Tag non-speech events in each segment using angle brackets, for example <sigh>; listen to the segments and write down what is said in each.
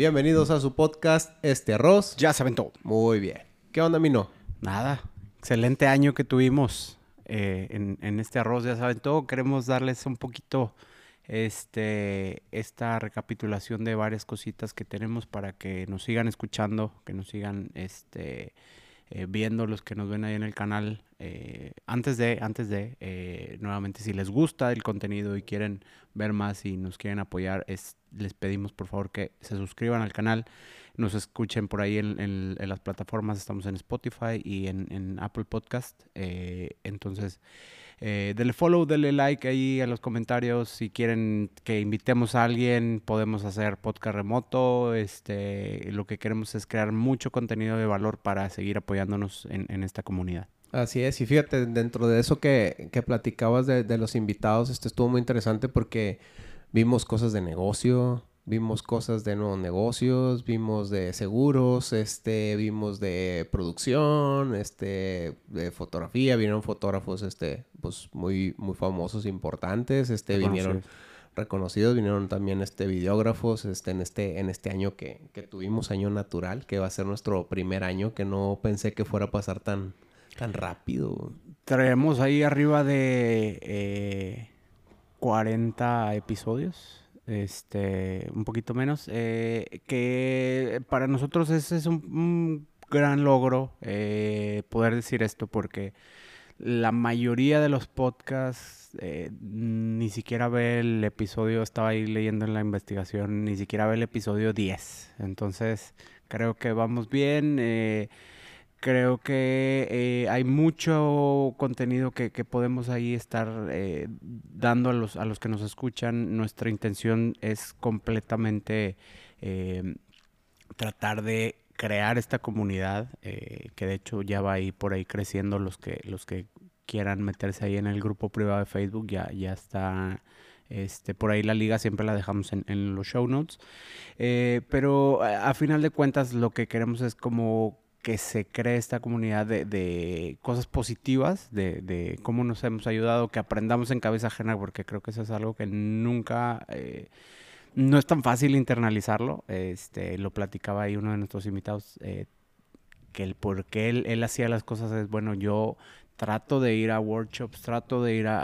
Bienvenidos a su podcast Este Arroz. Ya se aventó. Muy bien. ¿Qué onda, Mino? Nada. Excelente año que tuvimos eh, en, en este arroz. Ya saben todo. Queremos darles un poquito este, esta recapitulación de varias cositas que tenemos para que nos sigan escuchando, que nos sigan este, eh, viendo los que nos ven ahí en el canal. Eh, antes de, antes de, eh, nuevamente, si les gusta el contenido y quieren ver más y nos quieren apoyar, es, les pedimos por favor que se suscriban al canal, nos escuchen por ahí en, las plataformas, estamos en Spotify y en, en Apple Podcast. eh, entonces, eh, denle follow, denle like ahí a los comentarios. Si quieren que invitemos a alguien, podemos hacer podcast remoto. Este, lo que queremos es crear mucho contenido de valor para seguir apoyándonos en, esta comunidad. Así es, y fíjate, dentro de eso que, que platicabas de, de los invitados, este estuvo muy interesante porque vimos cosas de negocio, vimos cosas de nuevos negocios, vimos de seguros, este, vimos de producción, este, de fotografía, vinieron fotógrafos, este, pues muy, muy famosos, importantes, este, vinieron reconocidos, vinieron también este videógrafos, este, en este, en este año que, que tuvimos, año natural, que va a ser nuestro primer año, que no pensé que fuera a pasar tan, tan rápido. Traemos ahí arriba de eh, 40 episodios, este, un poquito menos, eh, que para nosotros es un, un gran logro eh, poder decir esto porque la mayoría de los podcasts eh, ni siquiera ve el episodio, estaba ahí leyendo en la investigación, ni siquiera ve el episodio 10. Entonces, creo que vamos bien. eh, creo que eh, hay mucho contenido que, podemos ahí estar eh, dando a los, a los que nos escuchan. Nuestra intención es completamente eh, tratar de crear esta comunidad, que de hecho ya va ahí por ahí creciendo los que, los que quieran meterse ahí en el grupo privado de Facebook, ya, ya está este, por ahí la liga siempre la dejamos en, los show notes. Pero a final de cuentas lo que queremos es como que se cree esta comunidad de, de cosas positivas, de, de cómo nos hemos ayudado, que aprendamos en cabeza ajena, porque creo que eso es algo que nunca... eh, no es tan fácil internalizarlo. Este, lo platicaba ahí uno de nuestros invitados, eh, que el por qué él, él hacía las cosas es, bueno, yo trato de ir a workshops, trato de ir a,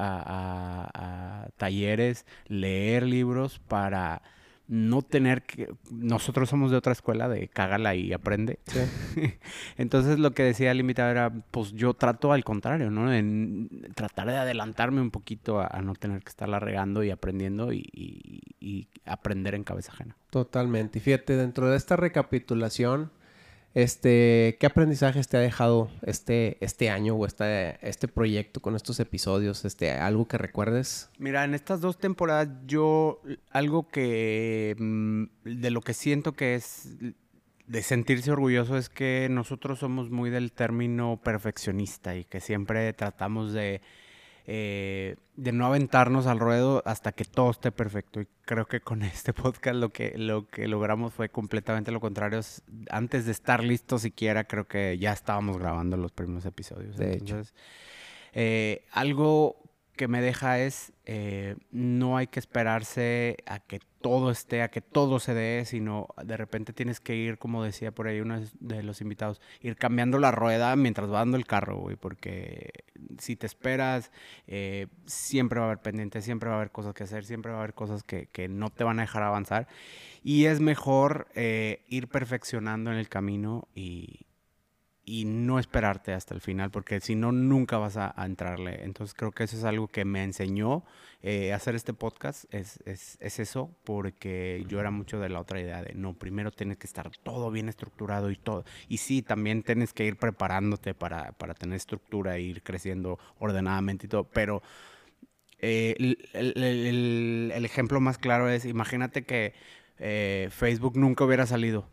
a- talleres, leer libros para no tener que... Nosotros somos de otra escuela, de cágala y aprende. <laughs> Entonces lo que decía el invitado era, pues yo trato al contrario, ¿no? En tratar de adelantarme un poquito a, a no tener que estarla regando y aprendiendo y, y- y aprender en cabeza ajena. Totalmente. Y fíjate, dentro de esta recapitulación, este, ¿qué aprendizajes te ha dejado este, este año o este, este proyecto con estos episodios? Este, ¿Algo que recuerdes? Mira, en estas dos temporadas yo algo que mm, de lo que siento que es de sentirse orgulloso es que nosotros somos muy del término perfeccionista y que siempre tratamos de, eh, de no aventarnos al ruedo hasta que todo esté perfecto. Y creo que con <laughs> este podcast lo que, lo que logramos fue completamente lo contrario. Es- Antes de estar listos siquiera, creo que ya estábamos grabando los primeros episodios. De hecho. Eh, algo que me deja es, eh, no hay que esperarse a que todo esté, a que todo se dé, sino de repente tienes que ir, como decía por ahí uno de los invitados, ir cambiando la rueda mientras va dando el carro, güey, porque si te esperas, eh, siempre va a haber pendientes, siempre va a haber cosas que hacer, siempre va a haber cosas que, no te van a dejar avanzar. Y es mejor eh, ir perfeccionando en el camino y, y no esperarte hasta el final, porque si no, nunca vas a, a entrarle. Entonces creo que eso es algo que me enseñó eh, hacer este podcast, es, es, es eso, porque yo era mucho de la otra idea de, no, primero tienes que estar todo bien estructurado y todo. Y sí, también tienes que ir preparándote para, para tener estructura e ir creciendo ordenadamente y todo, pero... eh, el, el- el- el ejemplo más claro es, imagínate que eh, Facebook nunca hubiera salido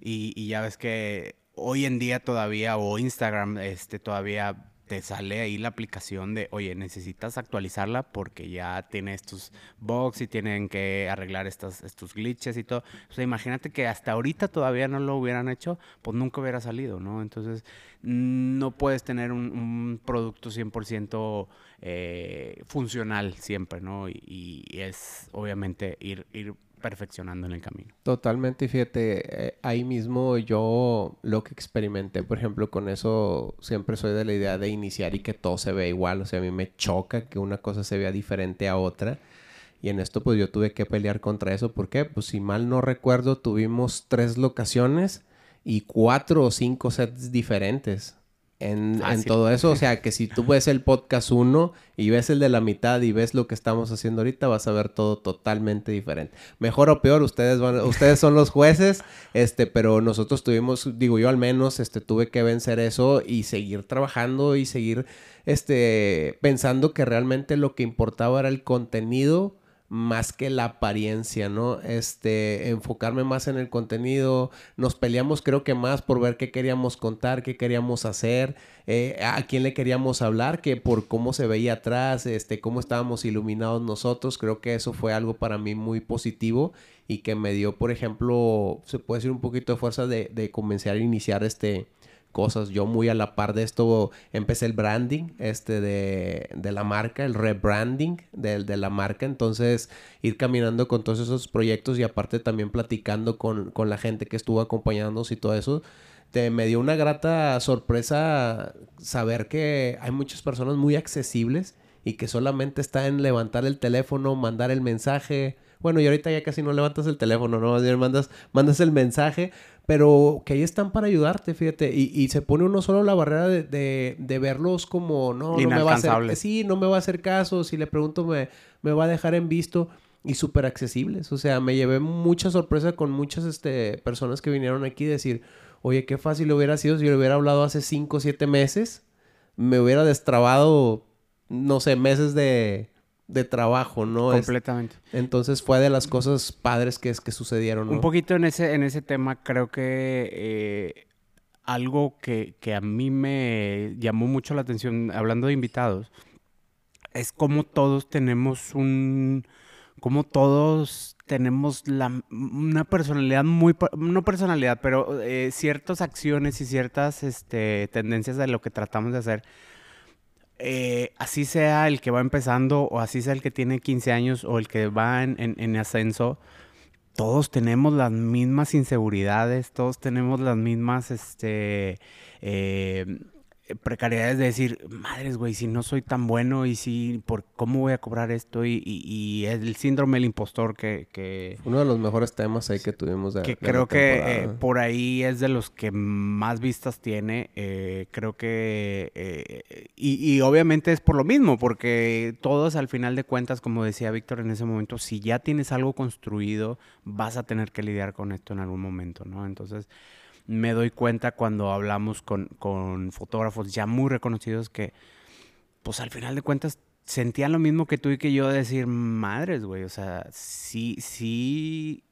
y, y ya ves que hoy en día todavía, o Instagram, este, todavía te sale ahí la aplicación de, oye, necesitas actualizarla porque ya tiene estos bugs y tienen que arreglar estas, estos glitches y todo. O sea, imagínate que hasta ahorita todavía no lo hubieran hecho, pues nunca hubiera salido, ¿no? Entonces, no puedes tener un, producto 100% eh, funcional siempre, ¿no? Y, y es obviamente ir, ir perfeccionando en el camino. Totalmente, fíjate, eh, ahí mismo yo lo que experimenté, por ejemplo, con eso siempre soy de la idea de iniciar y que todo se vea igual, o sea, a mí me choca que una cosa se vea diferente a otra. Y en esto pues yo tuve que pelear contra eso. ¿Por qué? Pues si mal no recuerdo, tuvimos tres locaciones y cuatro o cinco sets diferentes en, todo eso. O sea, que si tú ves el podcast uno y ves el de la mitad y ves lo que estamos haciendo ahorita, vas a ver todo totalmente diferente. Mejor o peor, ustedes van, ustedes son los jueces, este, pero nosotros tuvimos, digo yo al menos, este, tuve que vencer eso y seguir trabajando y seguir, este, pensando que realmente lo que importaba era el contenido más que la apariencia, ¿no? Este, enfocarme más en el contenido. Nos peleamos creo que más por ver qué queríamos contar, qué queríamos hacer, eh, a quién le queríamos hablar, que por cómo se veía atrás, este, cómo estábamos iluminados nosotros. Creo que eso fue algo para mí muy positivo y que me dio, por ejemplo, se puede decir un poquito de fuerza de, de comenzar a iniciar este, cosas. Yo muy a la par de esto empecé el branding este de, de la marca, el rebranding de, de, la marca. Entonces ir caminando con todos esos proyectos y aparte también platicando con, con la gente que estuvo acompañándonos y todo eso. Te, me dio una grata sorpresa saber que hay muchas personas muy accesibles y que solamente está en levantar el teléfono, mandar el mensaje. Bueno, y ahorita ya casi no levantas el teléfono, ¿no? Mandas, mandas el mensaje, pero que ahí están para ayudarte, fíjate, y, y se pone uno solo la barrera de, de, de verlos como, no, no me va a hacer, sí, no me va a hacer caso, si le pregunto me, me va a dejar en visto y súper accesibles, o sea, me llevé mucha sorpresa con muchas este, personas que vinieron aquí decir, oye, qué fácil hubiera sido si yo le hubiera hablado hace 5 o 7 meses, me hubiera destrabado, no sé, meses de, de trabajo, ¿no? Completamente. entonces fue de las cosas padres que, es, que sucedieron, ¿no? Un poquito en ese, en ese tema, creo que eh, algo que, que, a mí me llamó mucho la atención, hablando de invitados, es como todos tenemos un... como todos tenemos la, una personalidad muy... no personalidad, pero eh, ciertas acciones y ciertas este, tendencias de lo que tratamos de hacer eh, así sea el que va empezando o así sea el que tiene 15 años o el que va en, en ascenso, todos tenemos las mismas inseguridades, todos tenemos las mismas, este, eh, precariedades de decir, madres, güey, si no soy tan bueno y si, por ¿cómo voy a cobrar esto? Y, y, el síndrome del impostor que, que, Uno de los mejores temas ahí que tuvimos de Que creo que eh, por ahí es de los que más vistas tiene. Eh, creo que... Eh, y, y, obviamente es por lo mismo, porque todos al final de cuentas, como decía Víctor en ese momento, si ya tienes algo construido, vas a tener que lidiar con esto en algún momento, ¿no? Entonces me doy cuenta cuando hablamos con, con fotógrafos ya muy reconocidos que, pues al final de cuentas, sentían lo mismo que tú y que yo, decir, madres, güey, o sea, sí, sí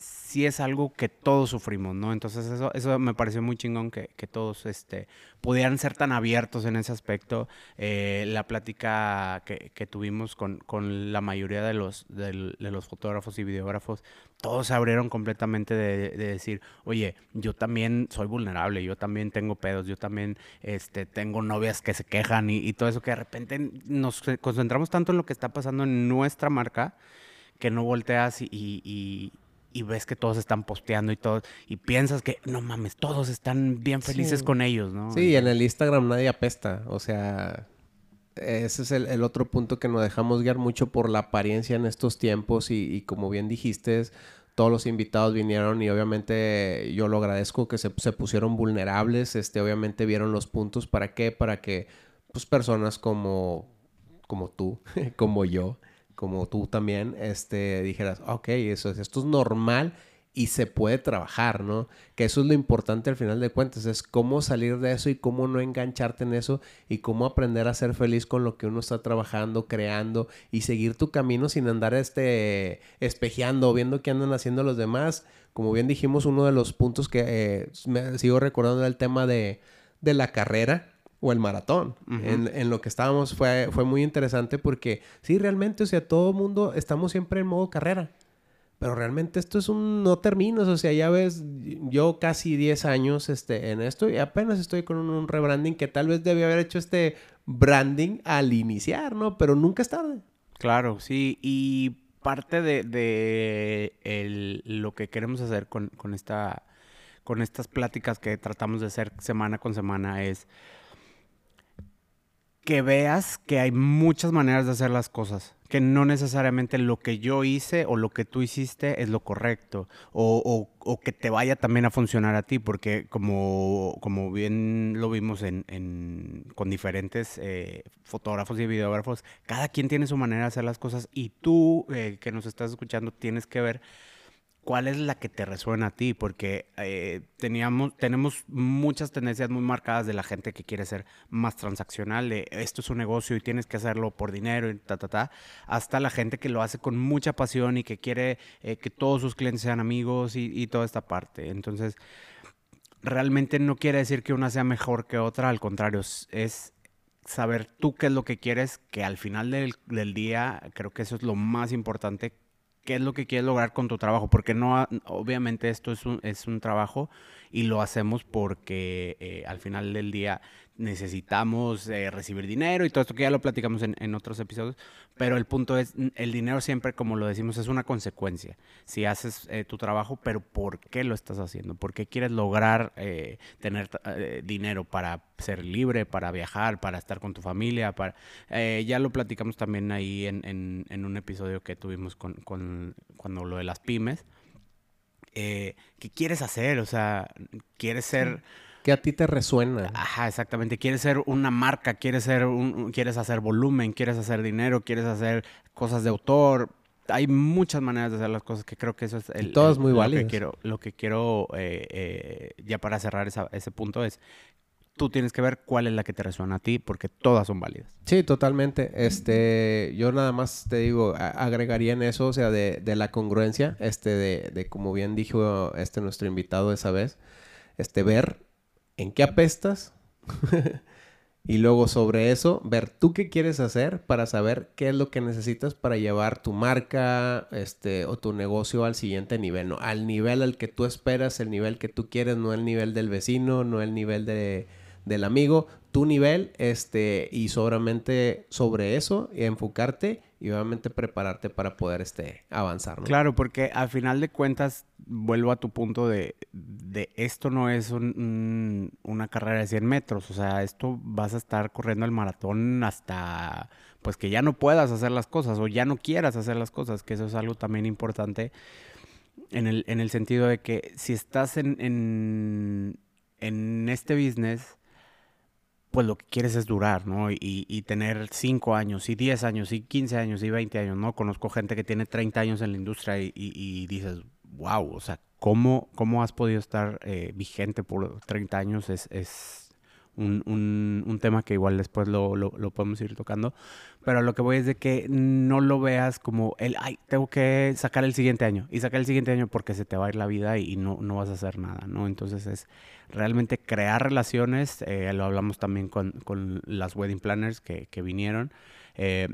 sí es algo que todos sufrimos, ¿no? Entonces eso, eso me pareció muy chingón que, que todos este, pudieran ser tan abiertos en ese aspecto. Eh, la plática que, que tuvimos con, con, la mayoría de los, de, de, los fotógrafos y videógrafos, todos se abrieron completamente de, de, decir, oye, yo también soy vulnerable, yo también tengo pedos, yo también este, tengo novias que se quejan y, y todo eso que de repente nos concentramos tanto en lo que está pasando en nuestra marca que no volteas y, y, y ves que todos están posteando y todo, y piensas que, no mames, todos están bien felices sí. con ellos, ¿no? Sí, en el Instagram nadie apesta, o sea, ese es el, el, otro punto que nos dejamos guiar mucho por la apariencia en estos tiempos y, y, como bien dijiste, todos los invitados vinieron y obviamente yo lo agradezco que se, se pusieron vulnerables, este, obviamente vieron los puntos, ¿para qué? Para que, pues, personas como, como tú, <laughs> como yo, como tú también, este, dijeras, ok, eso es, esto es normal y se puede trabajar, ¿no? Que eso es lo importante al final de cuentas, es cómo salir de eso y cómo no engancharte en eso y cómo aprender a ser feliz con lo que uno está trabajando, creando y seguir tu camino sin andar este espejeando, viendo qué andan haciendo los demás. Como bien dijimos, uno de los puntos que eh, me sigo recordando el tema de, de la carrera, o el maratón. Uh -huh. en, en, lo que estábamos fue, fue muy interesante porque sí, realmente, o sea, todo el mundo estamos siempre en modo carrera. Pero realmente esto es un no terminos, o sea, ya ves, yo casi 10 años este, en esto y apenas estoy con un, un rebranding que tal vez debía haber hecho este branding al iniciar, ¿no? Pero nunca es tarde. Claro, sí, y parte de, lo que queremos hacer con, esta, con estas pláticas que tratamos de hacer semana con semana es que veas que hay muchas maneras de hacer las cosas, que no necesariamente lo que yo hice o lo que tú hiciste es lo correcto, o, que te vaya también a funcionar a ti, porque como, como bien lo vimos en, con diferentes eh, fotógrafos y videógrafos, cada quien tiene su manera de hacer las cosas y tú eh, que nos estás escuchando tienes que ver cuál es la que te resuena a ti, porque eh, teníamos, tenemos muchas tendencias muy marcadas de la gente que quiere ser más transaccional, de esto es un negocio y tienes que hacerlo por dinero y ta, ta, ta, hasta la gente que lo hace con mucha pasión y que quiere eh, que todos sus clientes sean amigos y, toda esta parte. Entonces, realmente no quiere decir que una sea mejor que otra, al contrario, es saber tú qué es lo que quieres, que al final del, del día creo que eso es lo más importante qué es lo que quieres lograr con tu trabajo, porque no, obviamente esto es un, es un trabajo y lo hacemos porque eh, al final del día necesitamos eh, recibir dinero y todo esto que ya lo platicamos en, otros episodios, pero el punto es, el dinero siempre, como lo decimos, es una consecuencia. Si haces eh, tu trabajo, pero ¿por qué lo estás haciendo? ¿Por qué quieres lograr tener dinero para ser libre, para viajar, para estar con tu familia? Para, ya lo platicamos también ahí en, en, un episodio que tuvimos con, con cuando lo de las pymes. Eh, ¿qué quieres hacer? O sea, quieres ser... ¿Qué a ti te resuena? Ajá, exactamente. Quieres ser una marca, quieres, ser un, quieres hacer volumen, quieres hacer dinero, quieres hacer cosas de autor. Hay muchas maneras de hacer las cosas que creo que eso es el, Todas muy Lo que quiero, lo que quiero eh, eh, ya para cerrar ese punto es tú tienes que ver cuál es la que te resuena a ti, porque todas son válidas. Sí, totalmente. Este, yo nada más te digo, agregaría en eso, o sea, de, de la congruencia, este, de, de, como bien dijo este nuestro invitado esa vez, este, ver en qué apestas <laughs> y luego sobre eso, ver tú qué quieres hacer para saber qué es lo que necesitas para llevar tu marca, este, o tu negocio al siguiente nivel, ¿no? Al nivel al que tú esperas, el nivel que tú quieres, no el nivel del vecino, no el nivel de del amigo, tu nivel, este, y sobre eso, y enfocarte y obviamente prepararte para poder este, avanzar. Claro, porque al final de cuentas, vuelvo a tu punto de, esto no es una carrera de 100 metros, o sea, esto vas a estar corriendo el maratón hasta pues que ya no puedas hacer las cosas o ya no quieras hacer las cosas, que eso es algo también importante en el, en el sentido de que si estás en, en, en este business, pues lo que quieres es durar, ¿no? Y, tener 5 años, y 10 años, y 15 años, y 20 años, ¿no? Conozco gente que tiene 30 años en la industria y, dices, wow, o sea, ¿cómo, cómo has podido estar eh, vigente por 30 años? Es, es un, un, tema que igual después lo, lo, podemos ir tocando. Pero lo que voy es de que no lo veas como el, ay, tengo que sacar el siguiente año. Y sacar el siguiente año porque se te va a ir la vida y, no, no vas a hacer nada, ¿no? Entonces es realmente crear relaciones. Eh, lo hablamos también con, con, las wedding planners que, que vinieron. Eh,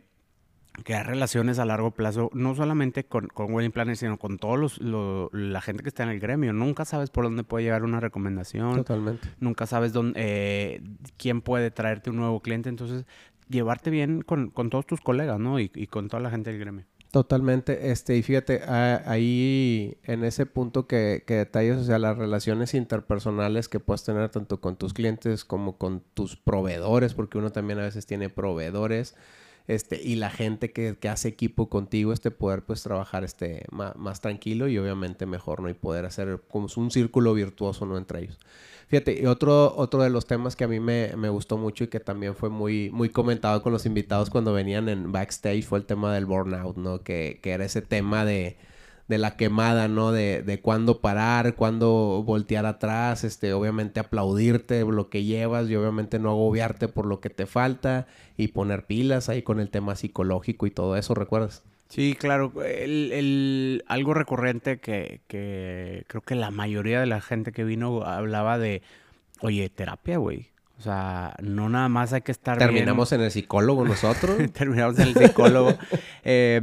crear relaciones a largo plazo, no solamente con, con wedding planners, sino con todos los, la gente que está en el gremio. Nunca sabes por dónde puede llegar una recomendación. Totalmente. Nunca sabes dónde, eh, quién puede traerte un nuevo cliente. Entonces, llevarte bien con, con todos tus colegas, ¿no? Y, y, con toda la gente del gremio. Totalmente, este, y fíjate, ahí en ese punto que, que detalles, o sea, las relaciones interpersonales que puedes tener tanto con tus clientes como con tus proveedores, porque uno también a veces tiene proveedores, este, y la gente que, hace equipo contigo, este poder pues trabajar este, más, tranquilo y obviamente mejor, ¿no? Y poder hacer como un círculo virtuoso, ¿no? Entre ellos. Fíjate, y otro, otro de los temas que a mí me, gustó mucho y que también fue muy, muy comentado con los invitados cuando venían en backstage fue el tema del burnout, ¿no? Que, que era ese tema de de la quemada, ¿no? De, de cuándo parar, cuándo voltear atrás, este, obviamente aplaudirte lo que llevas y obviamente no agobiarte por lo que te falta y poner pilas ahí con el tema psicológico y todo eso, ¿recuerdas? Sí, claro. El, el, algo recurrente que, que creo que la mayoría de la gente que vino hablaba de, oye, terapia, güey. O sea, no nada más hay que estar. Terminamos en el psicólogo nosotros. <laughs> Terminamos en el psicólogo. <laughs> eh,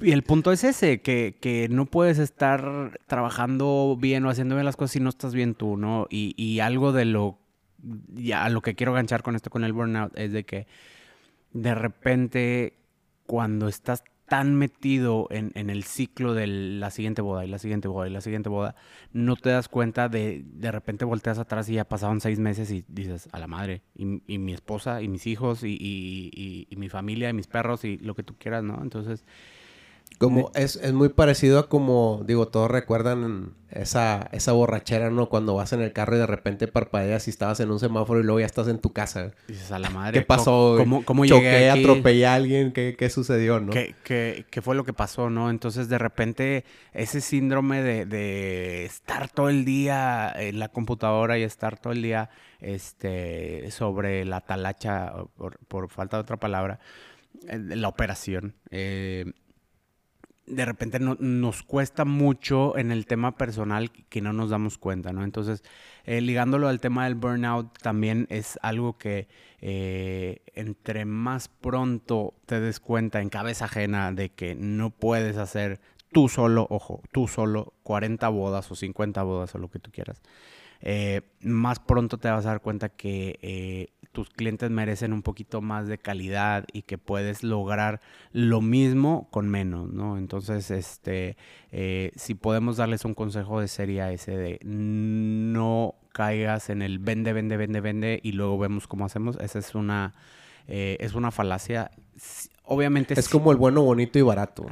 y el punto es ese, que, que, no puedes estar trabajando bien o haciendo bien las cosas si no estás bien tú, ¿no? Y, y algo de lo, ya lo que quiero ganchar con esto, con el burnout, es de que de repente cuando estás tan metido en, en, el ciclo de la siguiente boda y la siguiente boda y la siguiente boda, no te das cuenta de de repente volteas atrás y ya pasaron seis meses y dices, a la madre, y, mi esposa y mis hijos y, y, mi familia y mis perros y lo que tú quieras, ¿no? Entonces, como es, es, muy parecido a como, digo, todos recuerdan esa, esa borrachera, ¿no? Cuando vas en el carro y de repente parpadeas y estabas en un semáforo y luego ya estás en tu casa. Dices, a la madre. ¿Qué pasó? ¿Cómo, cómo Choqué, atropellé a alguien, ¿qué, ¿qué, sucedió, no? ¿Qué, ¿Qué, qué, fue lo que pasó, no? Entonces, de repente, ese síndrome de, de estar todo el día en la computadora y estar todo el día este, sobre la talacha, por, por falta de otra palabra, la operación. Eh, de repente no, nos cuesta mucho en el tema personal que no nos damos cuenta, ¿no? Entonces, eh, ligándolo al tema del burnout, también es algo que eh, entre más pronto te des cuenta en cabeza ajena de que no puedes hacer tú solo, ojo, tú solo 40 bodas o 50 bodas o lo que tú quieras, eh, más pronto te vas a dar cuenta que eh, tus clientes merecen un poquito más de calidad y que puedes lograr lo mismo con menos, ¿no? Entonces, este, eh, si podemos darles un consejo de sería ese de no caigas en el vende, vende, vende, vende y luego vemos cómo hacemos. Esa es una, es una falacia obviamente es como el bueno, bonito y barato.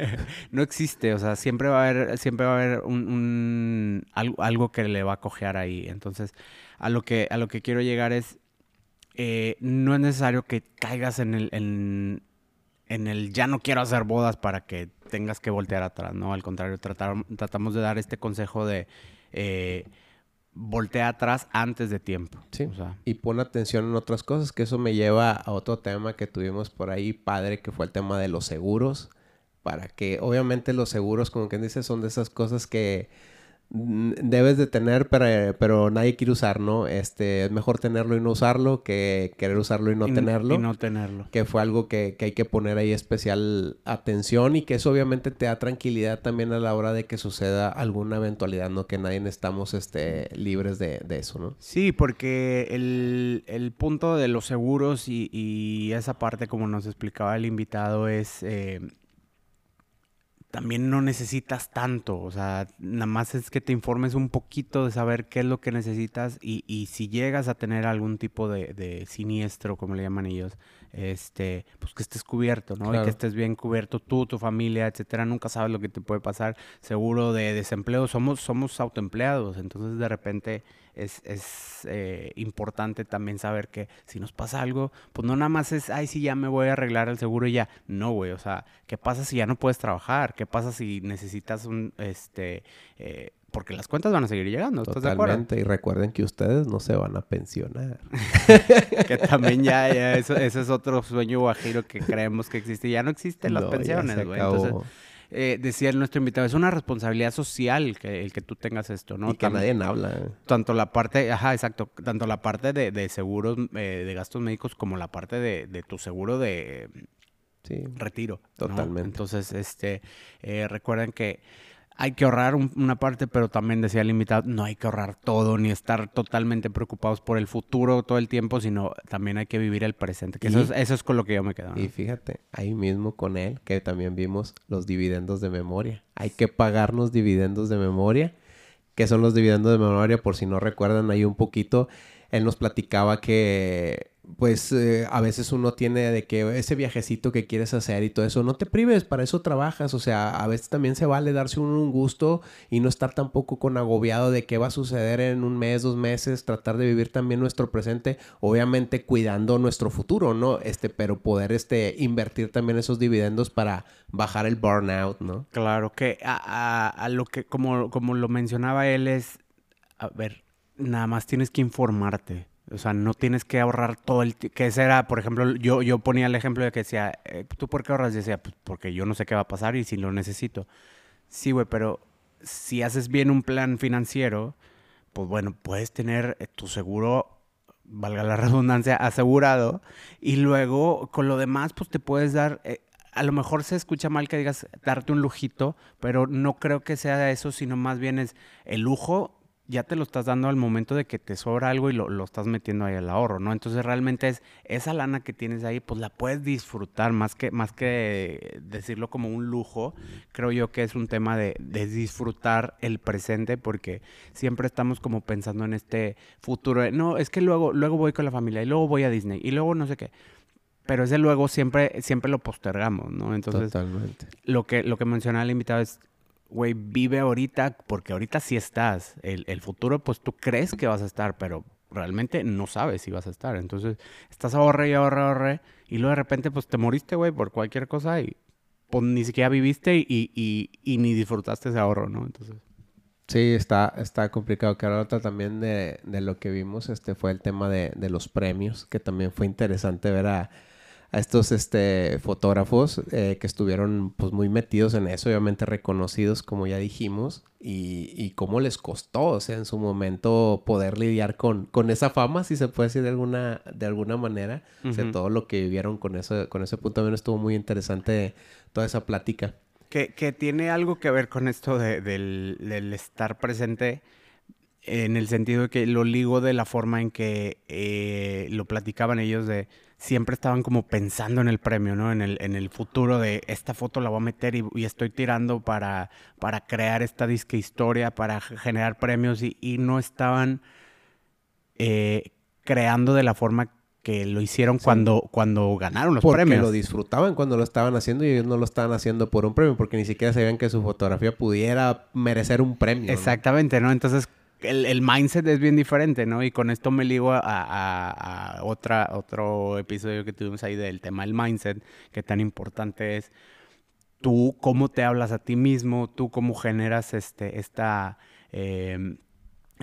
<laughs> no existe, o sea, siempre va a haber, siempre va a haber un, algo, que le va a cojear ahí. Entonces, a lo que, a lo que quiero llegar es, eh, no es necesario que caigas en el, en, el ya no quiero hacer bodas para que tengas que voltear atrás, ¿no? Al contrario, tratamos de dar este consejo de... Eh, voltea atrás antes de tiempo. Sí. Y pon atención en otras cosas, que eso me lleva a otro tema que tuvimos por ahí, padre, que fue el tema de los seguros. Para que, obviamente, los seguros, como quien dice, son de esas cosas que debes de tener, pero, pero nadie quiere usar, ¿no? Este, es mejor tenerlo y no usarlo que querer usarlo y no tenerlo. Y no tenerlo. Que fue algo que, que, hay que poner ahí especial atención y que eso obviamente te da tranquilidad también a la hora de que suceda alguna eventualidad, ¿no? Que nadie estamos este, libres de, de eso, ¿no? Sí, porque el, el punto de los seguros y, y, esa parte, como nos explicaba el invitado, es... Eh, también no necesitas tanto, o sea, nada más es que te informes un poquito de saber qué es lo que necesitas y, y si llegas a tener algún tipo de, de, siniestro, como le llaman ellos, este, pues que estés cubierto, ¿no? Y que estés bien cubierto tú, tu familia, etcétera, nunca sabes lo que te puede pasar, seguro de desempleo, somos, somos autoempleados, entonces de repente es, es eh, importante también saber que si nos pasa algo, pues no nada más es, ay, sí, ya me voy a arreglar el seguro y ya. No, güey, o sea, ¿qué pasa si ya no puedes trabajar? ¿Qué pasa si necesitas un, este, eh, porque las cuentas van a seguir llegando. ¿estás Totalmente. y recuerden que ustedes no se van a pensionar. <laughs> que también ya, ya eso, ese es otro sueño guajiro que creemos que existe. Ya no existen las pensiones, güey. Entonces, eh, decía nuestro invitado, es una responsabilidad social que el que tú tengas esto, ¿no? Y que nadie habla. Tanto la parte, ajá, exacto, tanto la parte de, de seguros, eh, de gastos médicos, como la parte de, de tu seguro de retiro. Totalmente. Entonces, este, eh, recuerden que hay que ahorrar una parte, pero también decía el invitado, no hay que ahorrar todo ni estar totalmente preocupados por el futuro todo el tiempo, sino también hay que vivir el presente, que eso, es, eso, es, con lo que yo me quedo. Y fíjate, ahí mismo con él, que también vimos los dividendos de memoria. Hay que pagarnos dividendos de memoria. ¿Qué son los dividendos de memoria? Por si no recuerdan ahí un poquito, él nos platicaba que pues eh, a veces uno tiene de que ese viajecito que quieres hacer y todo eso, no te prives, para eso trabajas, o sea, a veces también se vale darse un, un, gusto y no estar tampoco con agobiado de qué va a suceder en un mes, dos meses, tratar de vivir también nuestro presente, obviamente cuidando nuestro futuro, ¿no? Este, pero poder este, invertir también esos dividendos para bajar el burnout, ¿no? Claro, que a, a, a lo que, como, como lo mencionaba él, es, a ver, nada más tienes que informarte o sea, no tienes que ahorrar todo el que ese era, por ejemplo, yo, yo ponía el ejemplo de que decía, eh, ¿tú por qué ahorras? Y decía, pues porque yo no sé qué va a pasar y si lo necesito. Sí, güey, pero si haces bien un plan financiero, pues bueno, puedes tener eh, tu seguro, valga la <laughs> redundancia, asegurado y luego con lo demás, pues te puedes dar, eh, a lo mejor se escucha mal que digas darte un lujito, pero no creo que sea eso, sino más bien es el lujo ya te lo estás dando al momento de que te sobra algo y lo, lo, estás metiendo ahí al ahorro, ¿no? Entonces realmente es esa lana que tienes ahí, pues la puedes disfrutar más que, más que decirlo como un lujo. Creo yo que es un tema de, de disfrutar el presente porque siempre estamos como pensando en este futuro. no, es que luego, luego voy con la familia y luego voy a Disney y luego no sé qué. Pero ese luego siempre, siempre lo postergamos, ¿no? Entonces, Totalmente. lo que, lo que mencionaba el invitado es güey, vive ahorita, porque ahorita sí estás. El, el, futuro, pues tú crees que vas a estar, pero realmente no sabes si vas a estar. Entonces, estás ahorre y ahorre, ahorre, y luego de repente, pues te moriste, güey, por cualquier cosa y pues ni siquiera viviste y, y, ni disfrutaste ese ahorro, ¿no? Entonces. Sí, está, está complicado. Que ahora también de, de, lo que vimos este fue el tema de, de los premios, que también fue interesante ver a a estos este, fotógrafos eh, que estuvieron pues muy metidos en eso, obviamente reconocidos como ya dijimos, y, y cómo les costó, o sea, en su momento poder lidiar con, con esa fama, si se puede decir de alguna, de alguna manera, uh -huh. o sea, todo lo que vivieron con, eso, con ese punto también estuvo muy interesante toda esa plática. Que, que tiene algo que ver con esto de, del, del estar presente en el sentido de que lo ligo de la forma en que eh, lo platicaban ellos de siempre estaban como pensando en el premio, ¿no? En el, en el futuro de esta foto la voy a meter y, y estoy tirando para, para crear esta disque historia, para generar premios y, y no estaban eh, creando de la forma que lo hicieron sí. cuando, cuando ganaron los porque premios. lo disfrutaban cuando lo estaban haciendo y ellos no lo estaban haciendo por un premio porque ni siquiera sabían que su fotografía pudiera merecer un premio. Exactamente, ¿no? ¿no? Entonces el, el, mindset es bien diferente, ¿no? Y con esto me ligo a, a, a, otra, otro episodio que tuvimos ahí del tema del mindset, que tan importante es tú cómo te hablas a ti mismo, tú cómo generas este, esta, eh,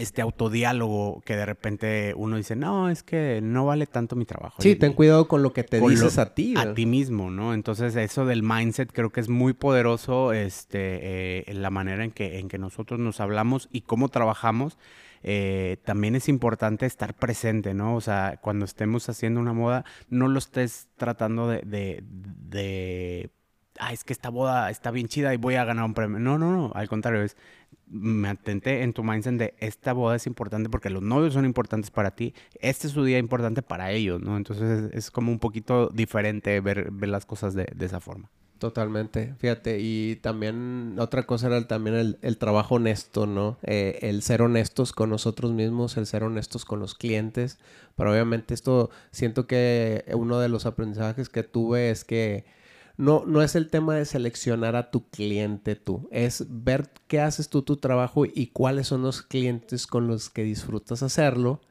este autodiálogo que de repente uno dice, no, es que no vale tanto mi trabajo. Sí, y, ten cuidado con lo que te dices lo, a ti. A ti mismo, ¿no? Entonces eso del mindset creo que es muy poderoso, este, eh, en la manera en que, en que nosotros nos hablamos y cómo trabajamos. Eh, también es importante estar presente, ¿no? O sea, cuando estemos haciendo una moda, no lo estés tratando de, de, de ah, es que esta boda está bien chida y voy a ganar un premio. No, no, no, al contrario, es me atenté en tu mindset de esta boda es importante porque los novios son importantes para ti, este es su día importante para ellos, ¿no? Entonces es, es como un poquito diferente ver, ver las cosas de, de, esa forma. Totalmente, fíjate, y también otra cosa era también el, el trabajo honesto, ¿no? Eh, el ser honestos con nosotros mismos, el ser honestos con los clientes, pero obviamente esto siento que uno de los aprendizajes que tuve es que no, no es el tema de seleccionar a tu cliente tú, es ver qué haces tú tu trabajo y cuáles son los clientes con los que disfrutas hacerlo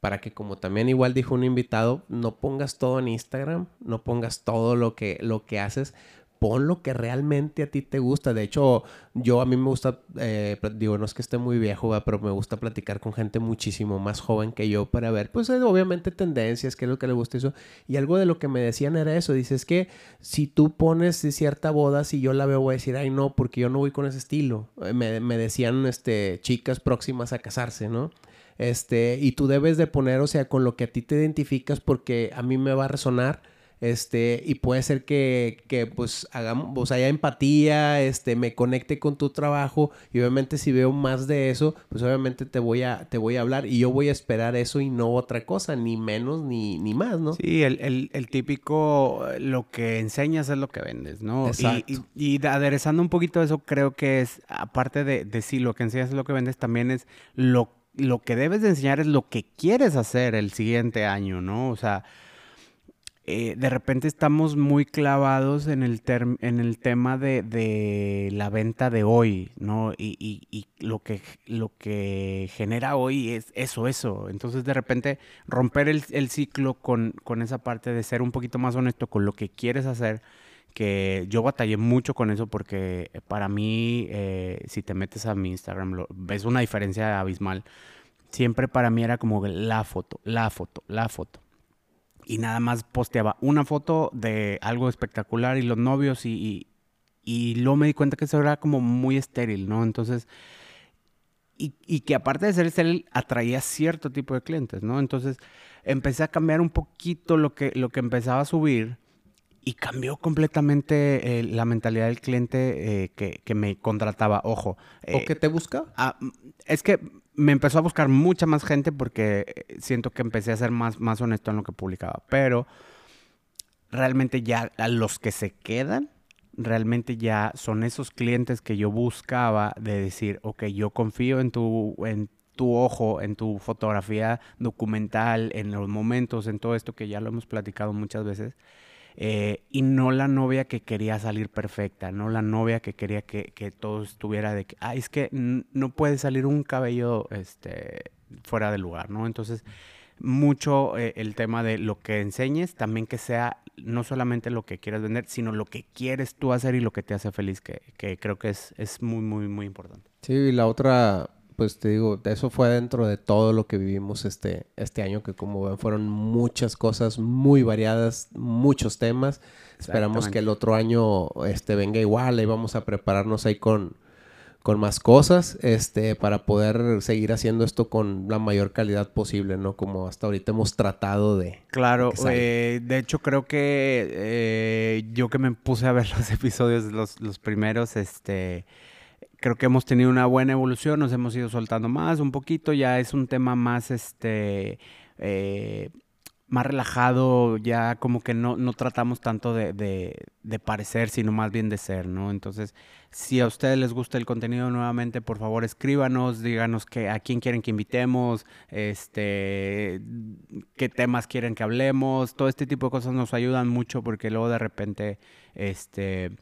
para que como también igual dijo un invitado, no pongas todo en Instagram, no pongas todo lo que, lo que haces, pon lo que realmente a ti te gusta. De hecho, yo a mí me gusta, eh, digo, no es que esté muy viejo, pero me gusta platicar con gente muchísimo más joven que yo para ver, pues obviamente tendencias, qué es lo que le gusta eso. Y algo de lo que me decían era eso, dices que si tú pones cierta boda, si yo la veo, voy a decir, ay no, porque yo no voy con ese estilo. Me, me decían este, chicas próximas a casarse, ¿no? Este, y tú debes de poner, o sea, con lo que a ti te identificas porque a mí me va a resonar este, y puede ser que, que pues hagamos, pues haya empatía, este, me conecte con tu trabajo y obviamente si veo más de eso, pues obviamente te voy a, te voy a hablar y yo voy a esperar eso y no otra cosa, ni menos ni, ni más, ¿no? Sí, el, el, el típico, lo que enseñas es lo que vendes, ¿no? Exacto. Y, y, y aderezando un poquito eso, creo que es, aparte de, de sí, lo que enseñas es lo que vendes, también es lo, lo que debes de enseñar es lo que quieres hacer el siguiente año, ¿no? O sea, eh, de repente estamos muy clavados en el, en el tema de, la venta de hoy, ¿no? Y, lo, que, lo que genera hoy es eso, eso. Entonces, de repente, romper el, ciclo con, esa parte de ser un poquito más honesto con lo que quieres hacer, que yo batallé mucho con eso porque para mí, eh, si te metes a mi Instagram, lo, ves una diferencia abismal. Siempre para mí era como la foto, la foto, la foto y nada más posteaba una foto de algo espectacular y los novios y, y, luego me di cuenta que eso era como muy estéril, ¿no? Entonces, y, y, que aparte de ser estéril, atraía cierto tipo de clientes, ¿no? Entonces, empecé a cambiar un poquito lo que, lo que empezaba a subir y cambió completamente eh, la mentalidad del cliente eh, que, que, me contrataba. Ojo. ¿O que te busca? Ah, es que me empezó a buscar mucha más gente porque siento que empecé a ser más, más honesto en lo que publicaba. Pero realmente ya a los que se quedan, realmente ya son esos clientes que yo buscaba de decir, ok, yo confío en tu, en tu ojo, en tu fotografía documental, en los momentos, en todo esto que ya lo hemos platicado muchas veces. Eh, y no la novia que quería salir perfecta, no la novia que quería que, que todo estuviera de que, ah, es que no puede salir un cabello este, fuera de lugar, ¿no? Entonces, mucho eh, el tema de lo que enseñes, también que sea no solamente lo que quieres vender, sino lo que quieres tú hacer y lo que te hace feliz, que, que creo que es, es muy, muy, muy importante. Sí, y la otra, pues te digo, eso fue dentro de todo lo que vivimos este, este año, que como ven fueron muchas cosas muy variadas, muchos temas. Esperamos que el otro año este, venga igual, y vamos a prepararnos ahí con con más cosas, este, para poder seguir haciendo esto con la mayor calidad posible, ¿no? Como hasta ahorita hemos tratado de. Claro, eh, de hecho creo que eh, yo que me puse a ver <laughs> los episodios, los, los primeros, este, creo que hemos tenido una buena evolución, nos hemos ido soltando más, un poquito, ya es un tema más, este, eh, más relajado, ya como que no, no tratamos tanto de, de, parecer, sino más bien de ser, ¿no? Entonces, si a ustedes les gusta el contenido nuevamente, por favor escríbanos, díganos que, a quién quieren que invitemos, este, qué temas quieren que hablemos, todo este tipo de cosas nos ayudan mucho porque luego de repente, este,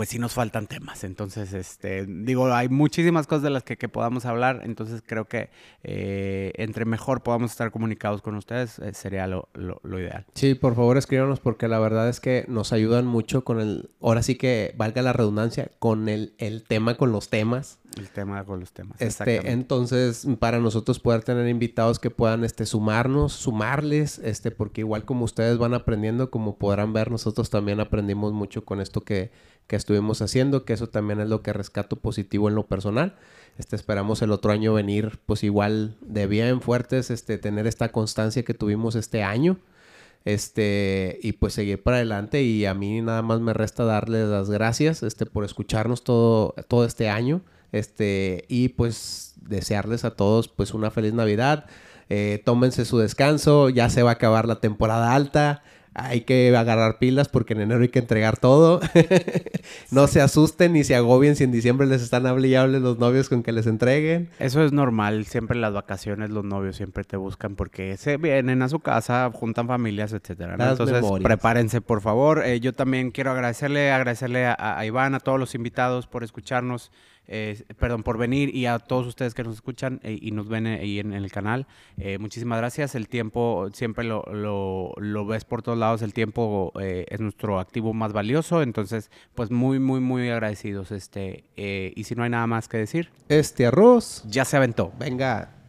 pues sí nos faltan temas. Entonces, este, digo, hay muchísimas cosas de las que, podamos hablar. Entonces, creo que eh, entre mejor podamos estar comunicados con ustedes, eh, sería lo, ideal. Sí, por favor, escríbanos porque la verdad es que nos ayudan mucho con el, ahora sí que valga la redundancia, con el, el tema, con los temas. El tema con los temas. Este, entonces, para nosotros poder tener invitados que puedan este, sumarnos, sumarles, este, porque igual como ustedes van aprendiendo, como podrán ver, nosotros también aprendimos mucho con esto que, que estuvimos haciendo, que eso también es lo que rescato positivo en lo personal. Este, esperamos el otro año venir, pues igual de bien fuertes, este, tener esta constancia que tuvimos este año este y pues seguir para adelante y a mí nada más me resta darles las gracias este por escucharnos todo todo este año este, y pues desearles a todos pues una feliz Navidad. Eh, tómense su descanso, ya se va a acabar la temporada alta. Hay que agarrar pilas porque en enero hay que entregar todo. <laughs> no se asusten ni se agobien si en diciembre les están hables los novios con que les entreguen. Eso es normal. Siempre en las vacaciones los novios siempre te buscan porque se vienen a su casa, juntan familias, etcétera. Entonces prepárense por favor. Eh, yo también quiero agradecerle, agradecerle a Iván, a todos los invitados por escucharnos perdón, por venir y a todos ustedes que nos escuchan eh, y nos ven eh, ahí en, el canal. Eh, muchísimas gracias. El tiempo siempre lo, lo, ves por todos lados. El tiempo es nuestro activo más valioso. Entonces, pues muy, muy, muy agradecidos. Este, y si no hay nada más que decir. Este arroz ya se aventó. Venga.